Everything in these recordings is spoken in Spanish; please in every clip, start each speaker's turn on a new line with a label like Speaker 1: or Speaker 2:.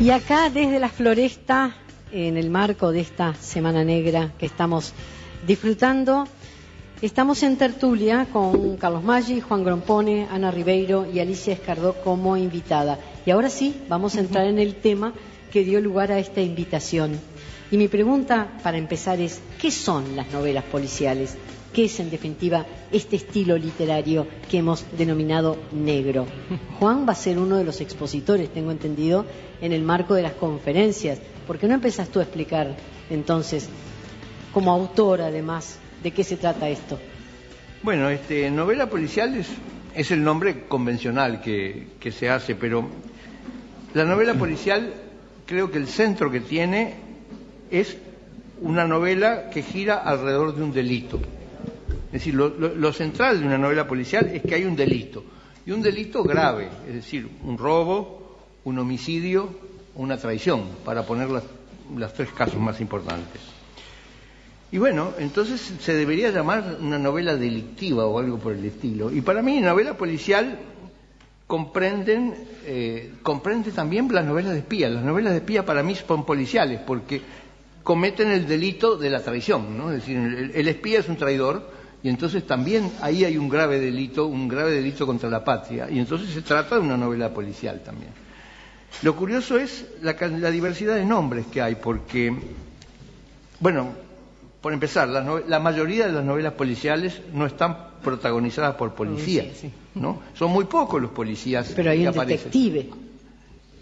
Speaker 1: Y acá desde la floresta, en el marco de esta Semana Negra que estamos disfrutando, estamos en tertulia con Carlos Maggi, Juan Grompone, Ana Ribeiro y Alicia Escardó como invitada. Y ahora sí, vamos a entrar en el tema que dio lugar a esta invitación. Y mi pregunta para empezar es, ¿qué son las novelas policiales? ¿Qué es en definitiva este estilo literario que hemos denominado negro? Juan va a ser uno de los expositores, tengo entendido, en el marco de las conferencias. ¿Por qué no empezás tú a explicar entonces, como autor además, de qué se trata esto?
Speaker 2: Bueno, este, novela policial es, el nombre convencional que se hace, pero la novela policial creo que el centro que tiene es una novela que gira alrededor de un delito. Es decir, lo, central de una novela policial es que hay un delito, y un delito grave, es decir, un robo, un homicidio, una traición, para poner las, tres casos más importantes. Y bueno, entonces se debería llamar una novela delictiva o algo por el estilo. Y para mí, novela policial comprenden, eh, comprende también las novelas de espía. Las novelas de espía para mí son policiales porque cometen el delito de la traición, ¿no? Es decir, el espía es un traidor, y entonces también ahí hay un grave delito, un grave delito contra la patria. Y entonces se trata de una novela policial también. Lo curioso es la, diversidad de nombres que hay, porque, bueno, por empezar, la, mayoría de las novelas policiales no están protagonizadas por policías, ¿no? Son muy pocos los policías
Speaker 1: Pero hay un detective.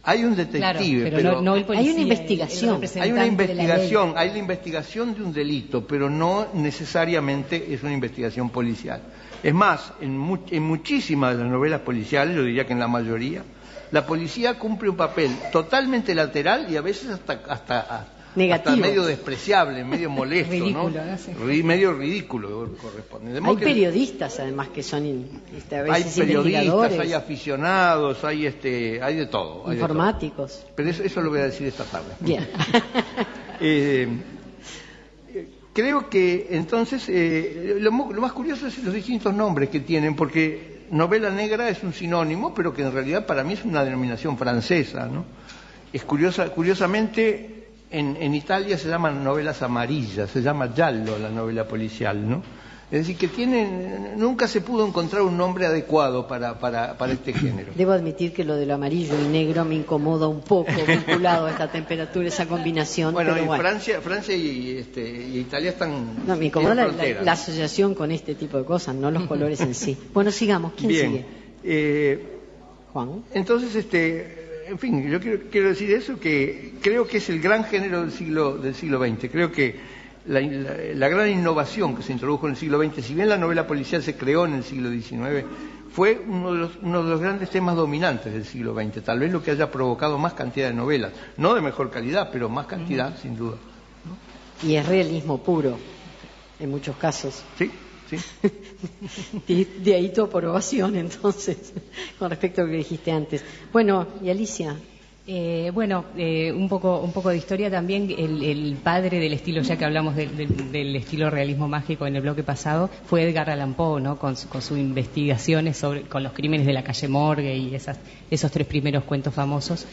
Speaker 2: Hay un detective, pero,
Speaker 1: no, hay una investigación.
Speaker 2: Hay una investigación, hay la investigación de un delito, pero no necesariamente es una investigación policial. Es más, en, en muchísimas de las novelas policiales, yo diría que en la mayoría, la policía cumple un papel totalmente lateral y a veces hasta, hasta
Speaker 1: Negativo.
Speaker 2: medio despreciable, medio molesto,
Speaker 1: ridículo,
Speaker 2: ¿no? medio ridículo corresponde.
Speaker 1: hay periodistas además que son
Speaker 2: este, a veces hay periodistas, hay aficionados, hay este, hay de todo.
Speaker 1: Informáticos.
Speaker 2: Pero eso, lo voy a decir esta tarde.
Speaker 1: Bien.
Speaker 2: Eh, creo que entonces eh, lo, más curioso es los distintos nombres que tienen, porque novela negra es un sinónimo, pero que en realidad para mí es una denominación francesa, ¿no? Es curiosa, curiosamente en, Italia se llaman novelas amarillas, se llama giallo la novela policial, ¿no? Es decir, que tienen, nunca se pudo encontrar un nombre adecuado para, para, para, este género.
Speaker 1: Debo admitir que lo del amarillo y negro me incomoda un poco vinculado a esta temperatura, esa combinación.
Speaker 2: Bueno, y Francia, Francia y, este, y, Italia están.
Speaker 1: No, me incomoda la, asociación con este tipo de cosas, no los colores en sí. Bueno, sigamos. ¿Quién sigue?
Speaker 2: Eh, Juan. Entonces, este, en fin, yo quiero, decir eso, que creo que es el gran género del siglo, del siglo XX. Creo que la, gran innovación que se introdujo en el siglo XX, si bien la novela policial se creó en el siglo XIX, fue uno de, los, uno de los grandes temas dominantes del siglo XX, tal vez lo que haya provocado más cantidad de novelas, no de mejor calidad, pero más cantidad, sin duda.
Speaker 1: Y es realismo puro, en muchos casos.
Speaker 2: Sí.
Speaker 1: ¿Sí? de ahí tu aprobación, entonces, con respecto a lo que dijiste antes. Bueno, y Alicia.
Speaker 3: Eh, bueno, eh, un, poco, un poco de historia también. El, padre del estilo, ya que hablamos del estilo realismo mágico en el bloque pasado, fue Edgar Allan Poe, ¿no? con, con sus investigaciones sobre, con los crímenes de la calle Morgue y esas, esos tres primeros cuentos famosos.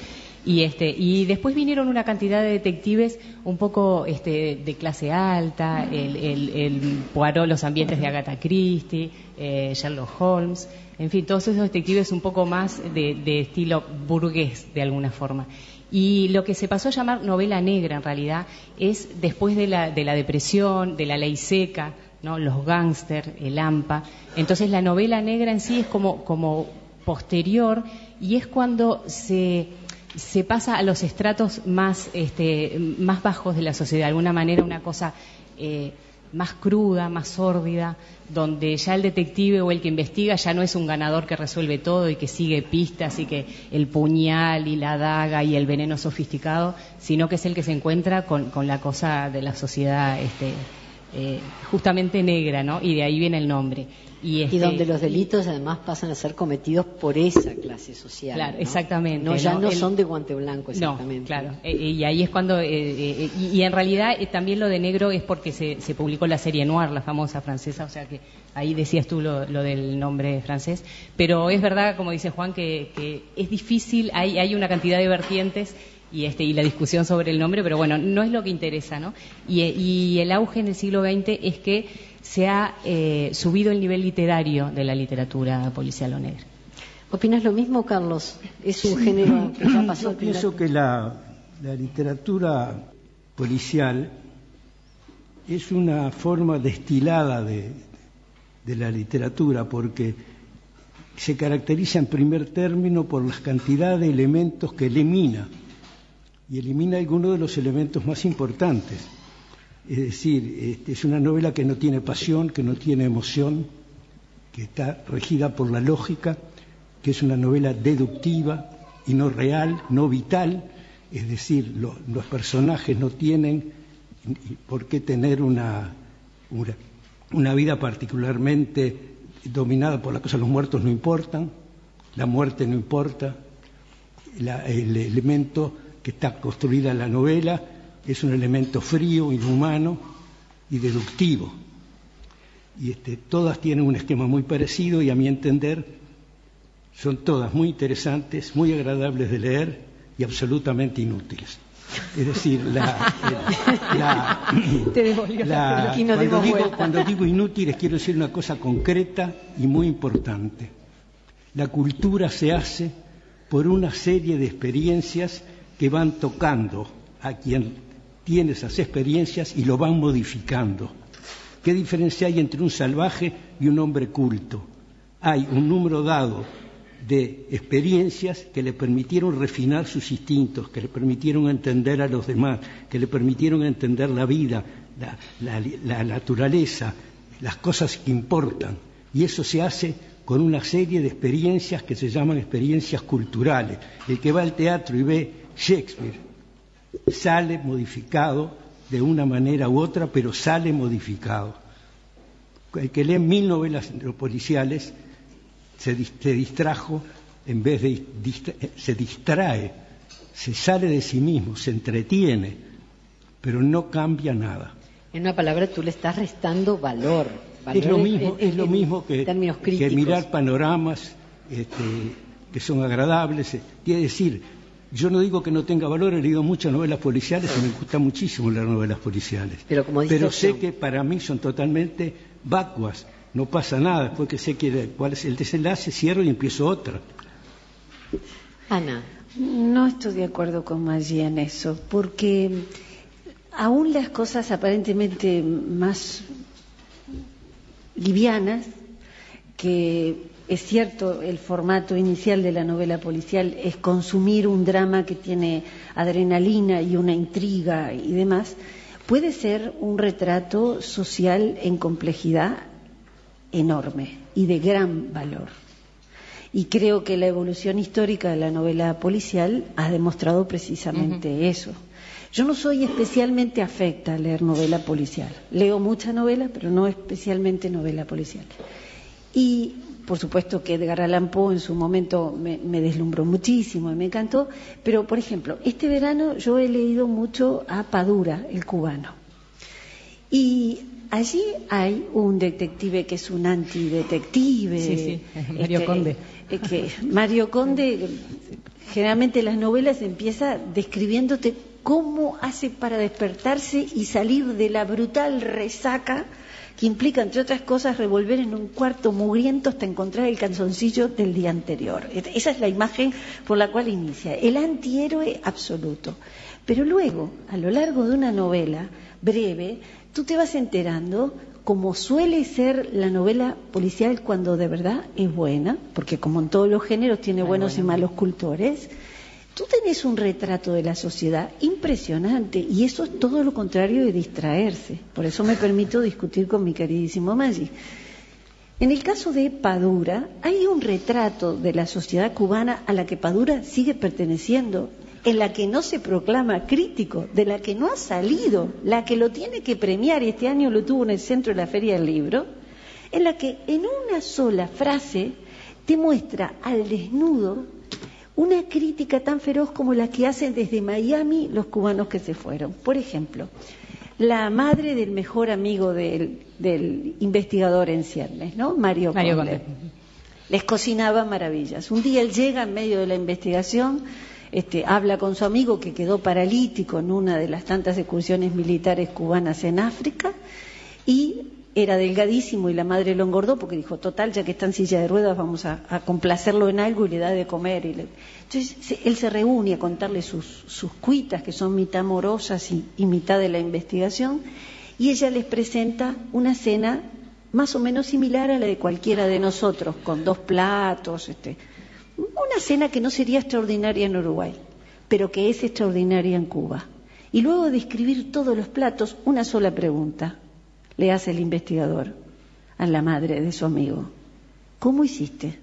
Speaker 3: Y, este, y después vinieron una cantidad de detectives un poco este, de clase alta, el, el, Poirot, los ambientes de Agatha Christie, eh, Sherlock Holmes, en fin, todos esos detectives un poco más de, estilo burgués de alguna forma. Y lo que se pasó a llamar novela negra en realidad es después de la, de la depresión, de la ley seca, ¿no? los gángster, el AMPA. Entonces la novela negra en sí es como, como posterior y es cuando se se pasa a los estratos más, este, más bajos de la sociedad, de alguna manera una cosa eh, más cruda, más sórdida, donde ya el detective o el que investiga ya no es un ganador que resuelve todo y que sigue pistas y que el puñal y la daga y el veneno sofisticado, sino que es el que se encuentra con, la cosa de la sociedad este, eh, justamente negra, ¿no? Y de ahí viene el nombre.
Speaker 1: Y, este, donde los delitos además pasan a ser cometidos por esa clase social.
Speaker 3: Claro, exactamente.
Speaker 1: No, ya no, son de guante blanco,
Speaker 3: exactamente. No, claro. Eh, eh, y ahí es cuando. Eh, y, en realidad también lo de negro es porque se, se, publicó la serie Noir, la famosa francesa, o sea que ahí decías tú lo, del nombre francés. Pero es verdad, como dice Juan, que, que es difícil, hay, hay una cantidad de vertientes y este y la discusión sobre el nombre, pero bueno, no es lo que interesa, ¿no? Y, el auge en el siglo XX es que se ha eh, subido el nivel literario de la literatura policial o negra.
Speaker 1: ¿Opinas lo mismo, Carlos? Es un género que ya pasó.
Speaker 4: Yo pienso que la, literatura policial es una forma destilada de, de la literatura porque se caracteriza en primer término por la cantidad de elementos que elimina y elimina algunos de los elementos más importantes. Es decir, este, es una novela que no tiene pasión, que no tiene emoción, que está regida por la lógica, que es una novela deductiva y no real, no vital, es decir, los personajes no tienen por qué tener una, una, vida particularmente dominada por la cosa, los muertos no importan, la muerte no importa, el elemento que está construida la novela es un elemento frío, inhumano y deductivo. Y este, todas tienen un esquema muy parecido y a mi entender son todas muy interesantes, muy agradables de leer y absolutamente inútiles. Es decir, la, cuando, digo, cuando digo inútiles quiero decir una cosa concreta y muy importante. La cultura se hace por una serie de experiencias que van tocando a quien tiene esas experiencias y lo van modificando. ¿Qué diferencia hay entre un salvaje y un hombre culto? Hay un número dado de experiencias que le permitieron refinar sus instintos, que le permitieron entender a los demás, que le permitieron entender la vida, la, la naturaleza, las cosas que importan. Y eso se hace con una serie de experiencias que se llaman experiencias culturales. El que va al teatro y ve Shakespeare sale modificado de una manera u otra, pero sale modificado. El que lee mil novelas policiales se, distrajo, en vez de se distrae, se sale de sí mismo, se entretiene, pero no cambia nada.
Speaker 1: En una palabra, tú le estás restando valor.
Speaker 4: es lo mismo, es lo mismo que, que, mirar panoramas este, que son agradables. Quiere decir, yo no digo que no tenga valor, he leído muchas novelas policiales y me gusta muchísimo las novelas policiales. Pero, como Pero sé que para mí son totalmente vacuas, no pasa nada, después que sé cuál es el desenlace, cierro y empiezo otra.
Speaker 1: Ana.
Speaker 5: No estoy de acuerdo con Maggie en eso, porque aún las cosas aparentemente más livianas que es cierto, el formato inicial de la novela policial es consumir un drama que tiene adrenalina y una intriga y demás, puede ser un retrato social en complejidad enorme y de gran valor. Y creo que la evolución histórica de la novela policial ha demostrado precisamente eso. Yo no soy especialmente afecta a leer novela policial. Leo mucha novela, pero no especialmente novela policial. Y por supuesto que Edgar Allan Poe en su momento me, deslumbró muchísimo y me encantó, pero por ejemplo, este verano yo he leído mucho a Padura, el cubano. Y allí hay un detective que es un antidetective.
Speaker 3: Sí, sí, Mario este, Conde.
Speaker 5: Eh, que Mario Conde, generalmente en las novelas empieza describiéndote cómo hace para despertarse y salir de la brutal resaca que implica, entre otras cosas, revolver en un cuarto mugriento hasta encontrar el canzoncillo del día anterior. Esa es la imagen por la cual inicia, el antihéroe absoluto. Pero luego, a lo largo de una novela breve, tú te vas enterando como suele ser la novela policial cuando de verdad es buena, porque como en todos los géneros tiene buenos y malos cultores, tú tenés un retrato de la sociedad impresionante y eso es todo lo contrario de distraerse. Por eso me permito discutir con mi queridísimo Maggi. En el caso de Padura, hay un retrato de la sociedad cubana a la que Padura sigue perteneciendo, en la que no se proclama crítico, de la que no ha salido, la que lo tiene que premiar, y este año lo tuvo en el centro de la Feria del Libro, en la que en una sola frase te muestra al desnudo una crítica tan feroz como la que hacen desde Miami los cubanos que se fueron. Por ejemplo, la madre del mejor amigo del, investigador en ciernes, ¿no? Mario, Conde. Les cocinaba maravillas. Un día él llega en medio de la investigación este, habla con su amigo que quedó paralítico en una de las tantas excursiones militares cubanas en África y era delgadísimo y la madre lo engordó porque dijo, total, ya que está en silla de ruedas, vamos a, complacerlo en algo y le da de comer. Y Entonces él se reúne a contarle sus, cuitas, que son mitad amorosas y, mitad de la investigación, y ella les presenta una cena más o menos similar a la de cualquiera de nosotros, con dos platos, este, una cena que no sería extraordinaria en Uruguay, pero que es extraordinaria en Cuba. Y luego de escribir todos los platos, una sola pregunta le hace el investigador a la madre de su amigo. ¿Cómo hiciste?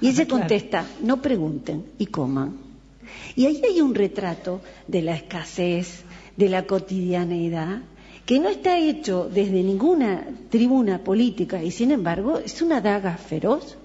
Speaker 5: Y ella contesta, no pregunten y coman. Y ahí hay un retrato de la escasez, de la cotidianeidad, que no está hecho desde ninguna tribuna política y sin embargo es una daga feroz.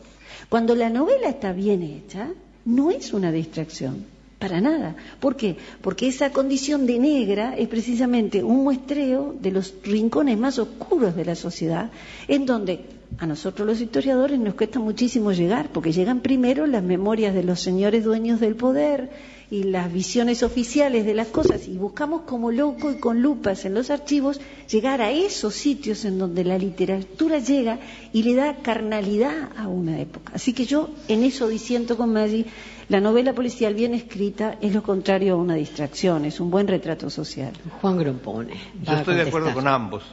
Speaker 5: Cuando la novela está bien hecha, no es una distracción. Para nada. ¿Por qué? Porque esa condición de negra es precisamente un muestreo de los rincones más oscuros de la sociedad, en donde a nosotros los historiadores nos cuesta muchísimo llegar, porque llegan primero las memorias de los señores dueños del poder y las visiones oficiales de las cosas, y buscamos como loco y con lupas en los archivos llegar a esos sitios en donde la literatura llega y le da carnalidad a una época. Así que yo en eso disiento con Maggie la novela policial bien escrita es lo contrario a una distracción, es un buen retrato social.
Speaker 1: Juan Grompone.
Speaker 2: Yo estoy de acuerdo con ambos.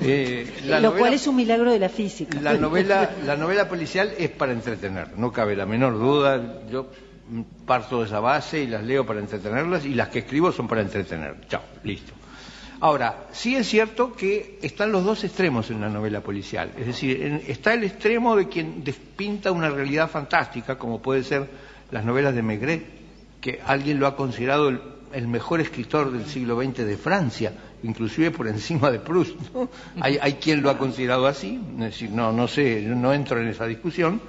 Speaker 5: Eh, lo cual es un milagro de la física.
Speaker 2: La novela, la novela policial es para entretener, no cabe la menor duda. Yo parto de esa base y las leo para entretenerlas y las que escribo son para entretener. Chao, listo. Ahora, sí es cierto que están los dos extremos en la novela policial. Es decir, está el extremo de quien despinta una realidad fantástica, como puede ser las novelas de Maigret, que alguien lo ha considerado el, mejor escritor del siglo XX de Francia, inclusive por encima de Proust. Hay, quien lo ha considerado así, decir, no, no sé, no entro en esa discusión.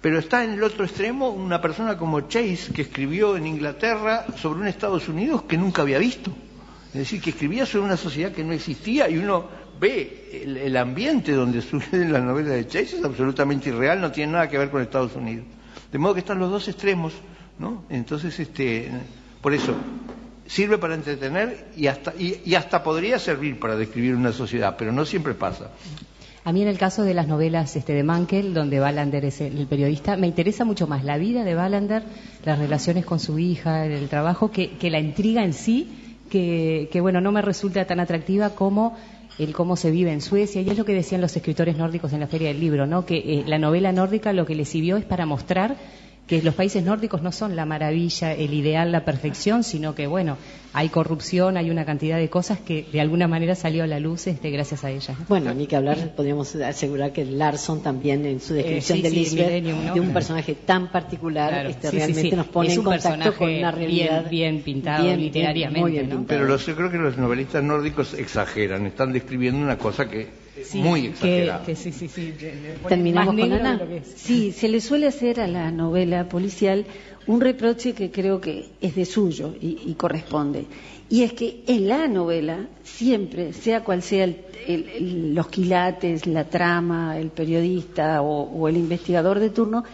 Speaker 2: Pero está en el otro extremo una persona como Chase, que escribió en Inglaterra sobre un Estados Unidos que nunca había visto. Es decir, que escribía sobre una sociedad que no existía y uno ve el, el ambiente donde surgen las novelas de Chase es absolutamente irreal, no tiene nada que ver con Estados Unidos. De modo que están los dos extremos, ¿no? Entonces, este, por eso, sirve para entretener y hasta, y, hasta podría servir para describir una sociedad, pero no siempre pasa.
Speaker 3: A mí en el caso de las novelas este, de Mankel, donde Wallander es el, periodista, me interesa mucho más la vida de Wallander, las relaciones con su hija, el trabajo, que, la intriga en sí, que, bueno, no me resulta tan atractiva como el cómo se vive en Suecia, y es lo que decían los escritores nórdicos en la Feria del Libro, ¿no? que eh, la novela nórdica lo que le sirvió es para mostrar que los países nórdicos no son la maravilla, el ideal, la perfección, sino que, bueno, hay corrupción, hay una cantidad de cosas que de alguna manera salió a la luz este, gracias a ellas.
Speaker 1: Bueno, ni que hablar, podríamos asegurar que Larson también en su descripción eh, de Lisbeth, de un personaje tan particular, este, realmente nos pone en contacto con una realidad
Speaker 3: bien, pintado literariamente.
Speaker 2: Pero yo creo que los novelistas nórdicos exageran, están describiendo una cosa que muy exagerada.
Speaker 5: Terminamos con Ana. Sí, se le suele hacer a la novela policial un reproche que creo que es de suyo y, corresponde. Y es que en la novela, siempre, sea cual sea los quilates, la trama, el periodista o, el investigador de turno,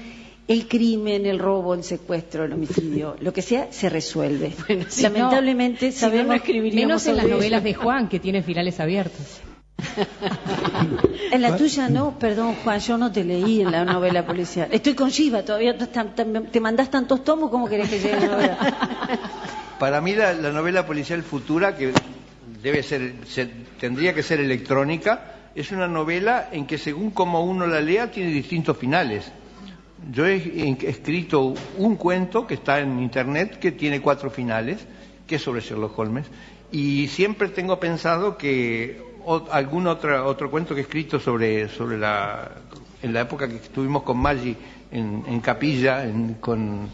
Speaker 5: el crimen, el robo, el secuestro, el homicidio, lo que sea, se resuelve. Lamentablemente sabemos
Speaker 3: menos en las novelas de Juan que tienen finales abiertos
Speaker 5: en la tuya no, perdón Juan, yo no te leí en la novela policial. Estoy con Shiva, todavía te mandás tantos tomos, ¿cómo querés que llegue la?
Speaker 2: Para mí la, novela policial futura, que debe ser, tendría que ser electrónica, es una novela en que según como uno la lea tiene distintos finales. Yo he escrito un cuento que está en internet que tiene cuatro finales, que es sobre Sherlock Holmes, y siempre tengo pensado que algún otro, otro cuento que he escrito sobre, sobre la, en la época que estuvimos con Maggi en, Capilla, con,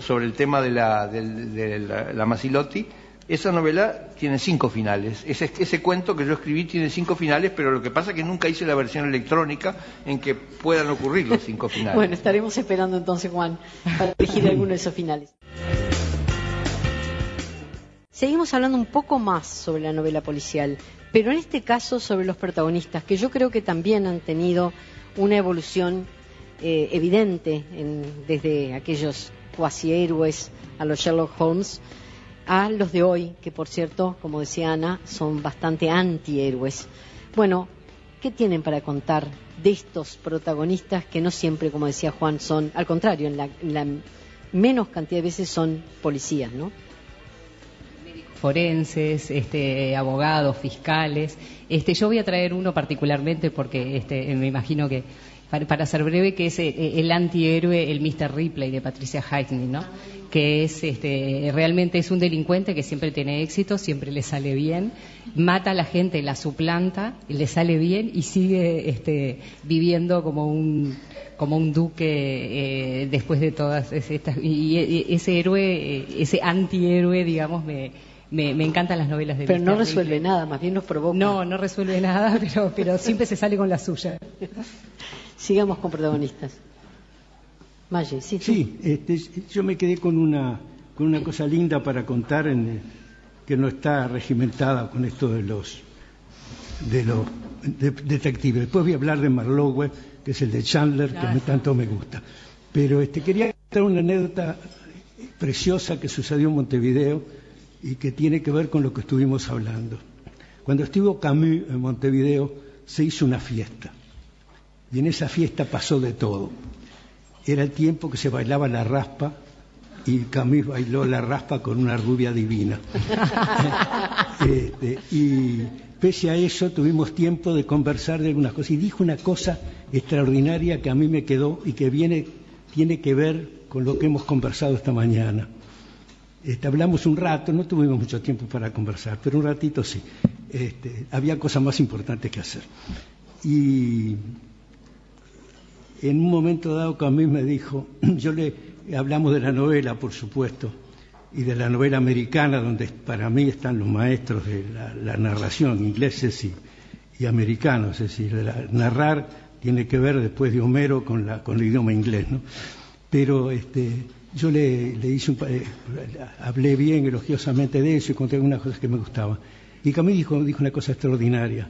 Speaker 2: sobre el tema de la, de, la, Masilotti, esa novela tiene cinco finales. Ese, ese cuento que yo escribí tiene cinco finales, pero lo que pasa es que nunca hice la versión electrónica en que puedan ocurrir los cinco finales.
Speaker 1: bueno, estaremos esperando entonces, Juan, para elegir alguno de esos finales. Seguimos hablando un poco más sobre la novela policial, pero en este caso sobre los protagonistas, que yo creo que también han tenido una evolución eh, evidente desde aquellos cuasi héroes, a los Sherlock Holmes, a los de hoy, que por cierto, como decía Ana, son bastante antihéroes. Bueno, ¿qué tienen para contar de estos protagonistas que no siempre, como decía Juan, son, al contrario, en en la menos cantidad de veces son policías, ¿no?
Speaker 3: Forenses, este, abogados, fiscales. Este, yo voy a traer uno particularmente porque este, me imagino que, para, ser breve, que es eh, el, antihéroe, el Mr. Ripley de Patricia Highsmith, ¿no? que es este, realmente es un delincuente que siempre tiene éxito, siempre le sale bien, mata a la gente, la suplanta, le sale bien y sigue este, viviendo como un como un duque eh, después de todas estas y, ese héroe, eh, ese antihéroe, digamos, me me, encantan las novelas de
Speaker 1: Pero no resuelve nada, más bien nos provoca.
Speaker 3: No, no resuelve nada, pero, pero siempre se sale con la suya.
Speaker 1: Sigamos con protagonistas. Maggi, sí.
Speaker 4: Sí, este, yo me quedé con una, con una cosa linda para contar en, que no está regimentada con esto de los de los detectives. Después voy a hablar de Marlowe, que es el de Chandler, que me, tanto me gusta. Pero este, quería contar una anécdota preciosa que sucedió en Montevideo y que tiene que ver con lo que estuvimos hablando. Cuando estuvo Camus en Montevideo, se hizo una fiesta. Y en esa fiesta pasó de todo. Era el tiempo que se bailaba la raspa y Camus bailó la raspa con una rubia divina. Este, y pese a eso tuvimos tiempo de conversar de algunas cosas. Y dijo una cosa extraordinaria que a mí me quedó y que viene, tiene que ver con lo que hemos conversado esta mañana. Este, hablamos un rato, no tuvimos mucho tiempo para conversar, pero un ratito sí. Este, había cosas más importantes que hacer. Y en un momento dado mí me dijo, yo le hablamos de la novela, por supuesto, y de la novela americana, donde para mí están los maestros de la, narración, ingleses y, americanos, es decir, narrar tiene que ver después de Homero con, la, con el idioma inglés, ¿no? Pero este, yo le, hice eh, hablé bien elogiosamente de eso y conté algunas cosas que me gustaban. Y Camille dijo, dijo una cosa extraordinaria.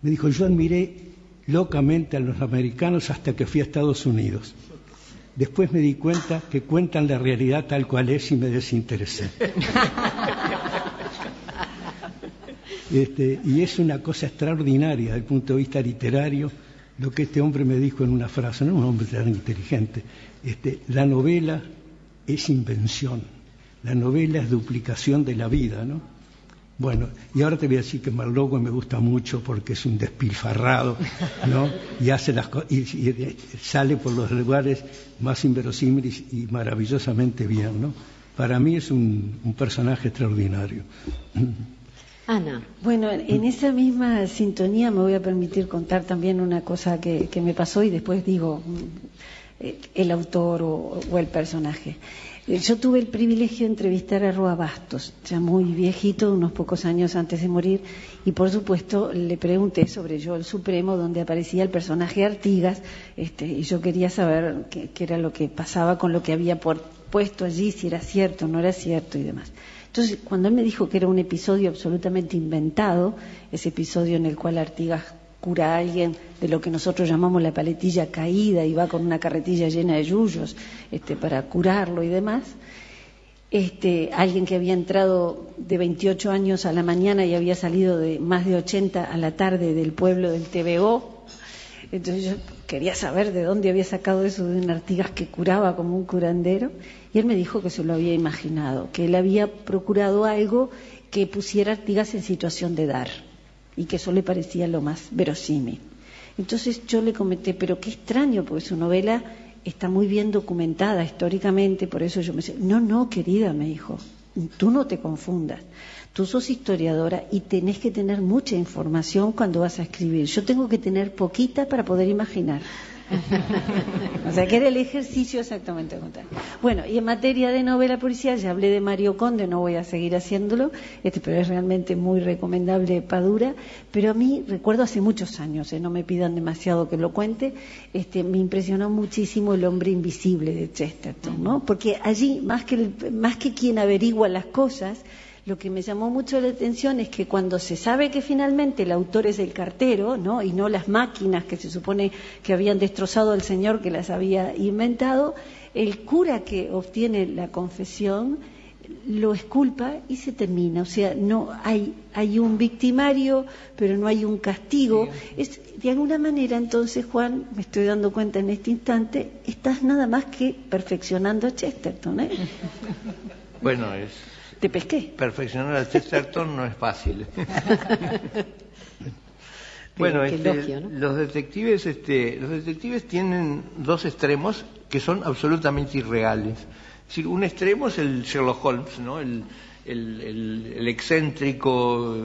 Speaker 4: Me dijo, yo admiré locamente a los americanos hasta que fui a Estados Unidos. Después me di cuenta que cuentan la realidad tal cual es y me desinteresé. Este, y es una cosa extraordinaria desde el punto de vista literario lo que este hombre me dijo en una frase, no un hombre tan inteligente, este, la novela es invención, la novela es duplicación de la vida, ¿no? Bueno, y ahora te voy a decir que Marlowe me gusta mucho porque es un despilfarrado, ¿no? Y hace las y, sale por los lugares más inverosímiles y maravillosamente bien, ¿no? Para mí es un personaje extraordinario.
Speaker 5: Ana. Bueno, en esa misma sintonía me voy a permitir contar también una cosa que, me pasó y después digo el autor o, el personaje. Eh, yo tuve el privilegio de entrevistar a Roa Bastos, ya muy viejito, unos pocos años antes de morir, y por supuesto le pregunté sobre Yo el Supremo, donde aparecía el personaje Artigas, este, y yo quería saber qué, era lo que pasaba con lo que había puesto allí, si era cierto no era cierto y demás. Entonces, cuando él me dijo que era un episodio absolutamente inventado, ese episodio en el cual Artigas cura a alguien de lo que nosotros llamamos la paletilla caída y va con una carretilla llena de yuyos este, para curarlo y demás, este, alguien que había entrado de 28 años a la mañana y había salido de más de 80 a la tarde del pueblo del TVO, entonces yo quería saber de dónde había sacado eso de un Artigas que curaba como un curandero. Y él me dijo que se lo había imaginado, que él había procurado algo que pusiera Artigas en situación de dar y que eso le parecía lo más verosímil. Entonces yo le comenté, pero qué extraño, porque su novela está muy bien documentada históricamente, por eso yo me decía, no, no, querida, me dijo, tú no te confundas. Tú sos historiadora y tenés que tener mucha información cuando vas a escribir. Yo tengo que tener poquita para poder imaginar. o sea, que era el ejercicio exactamente contrario. Bueno, y en materia de novela policial, ya hablé de Mario Conde, no voy a seguir haciéndolo, este, pero es realmente muy recomendable Padura. Pero a mí, recuerdo hace muchos años, eh, no me pidan demasiado que lo cuente, este, me impresionó muchísimo El hombre invisible de Chesterton, ¿no? Porque allí, más que, más que quien averigua las cosas, lo que me llamó mucho la atención es que cuando se sabe que finalmente el autor es el cartero, ¿no? y no las máquinas que se supone que habían destrozado al señor que las había inventado, el cura que obtiene la confesión lo esculpa y se termina. O sea, no hay, hay un victimario, pero no hay un castigo. Es, de alguna manera, entonces, Juan, me estoy dando cuenta en este instante, estás nada más que perfeccionando a Chesterton. ¿eh?
Speaker 2: Bueno, es.
Speaker 5: Te pesqué.
Speaker 2: Perfeccionar a Chesterton no es fácil. bueno, este, los detectives, este, los detectives tienen dos extremos que son absolutamente irreales un extremo es el Sherlock Holmes, ¿no? el, excéntrico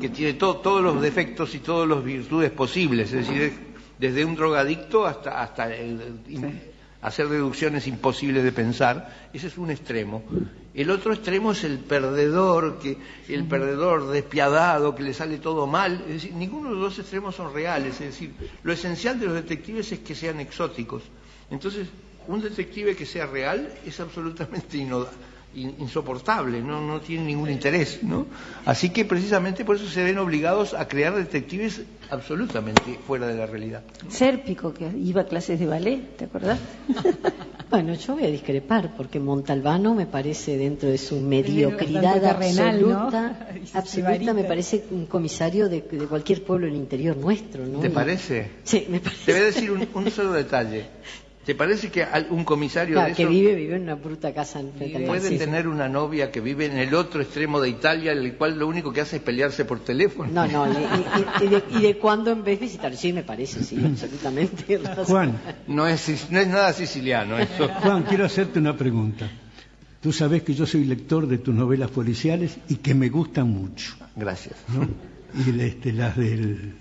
Speaker 2: que, tiene todos los defectos y todas las virtudes posibles, es decir, desde un drogadicto hasta, hasta hacer deducciones imposibles de pensar, ese es un extremo. El otro extremo es el perdedor, que el perdedor despiadado, que le sale todo mal. Es decir, ninguno de los dos extremos son reales. Es decir, lo esencial de los detectives es que sean exóticos. Entonces, un detective que sea real es absolutamente insoportable, ¿no? no tiene ningún interés, ¿no? Así que precisamente por eso se ven obligados a crear detectives absolutamente fuera de la realidad.
Speaker 5: Sérpico, que iba a clases de ballet, ¿te acordás?
Speaker 1: bueno, yo voy a discrepar, porque Montalbano me parece dentro de su mediocridad absoluta, absoluta, me parece un comisario de, cualquier pueblo del interior nuestro, ¿no?
Speaker 2: ¿Te parece?
Speaker 1: Sí, me parece.
Speaker 2: Te voy a decir un solo detalle. ¿Te parece que un comisario de
Speaker 1: que vive, vive en una bruta casa en
Speaker 2: Puede tener una novia que vive en el otro extremo de Italia, el cual lo único que hace es pelearse por teléfono.
Speaker 1: No, no, y, de, y cuándo en vez de visitar. Sí, me parece, sí, absolutamente.
Speaker 4: Juan.
Speaker 2: No es, no es nada siciliano eso.
Speaker 4: Juan, quiero hacerte una pregunta. Tú sabes que yo soy lector de tus novelas policiales y que me gustan mucho.
Speaker 2: Gracias.
Speaker 4: Y este, las, del,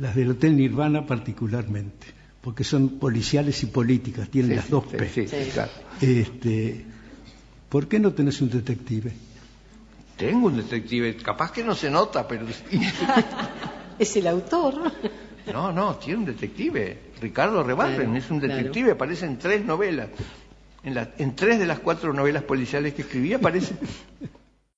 Speaker 4: las del Hotel Nirvana particularmente porque son policiales y políticas, tienen las dos P. este, ¿Por qué no tenés un detective?
Speaker 2: Tengo un detective, capaz que no se nota, pero...
Speaker 1: es el autor.
Speaker 2: No, no, tiene un detective. Ricardo Rebarren es un detective, aparece en tres novelas. En, en, tres de las cuatro novelas policiales que escribí aparece.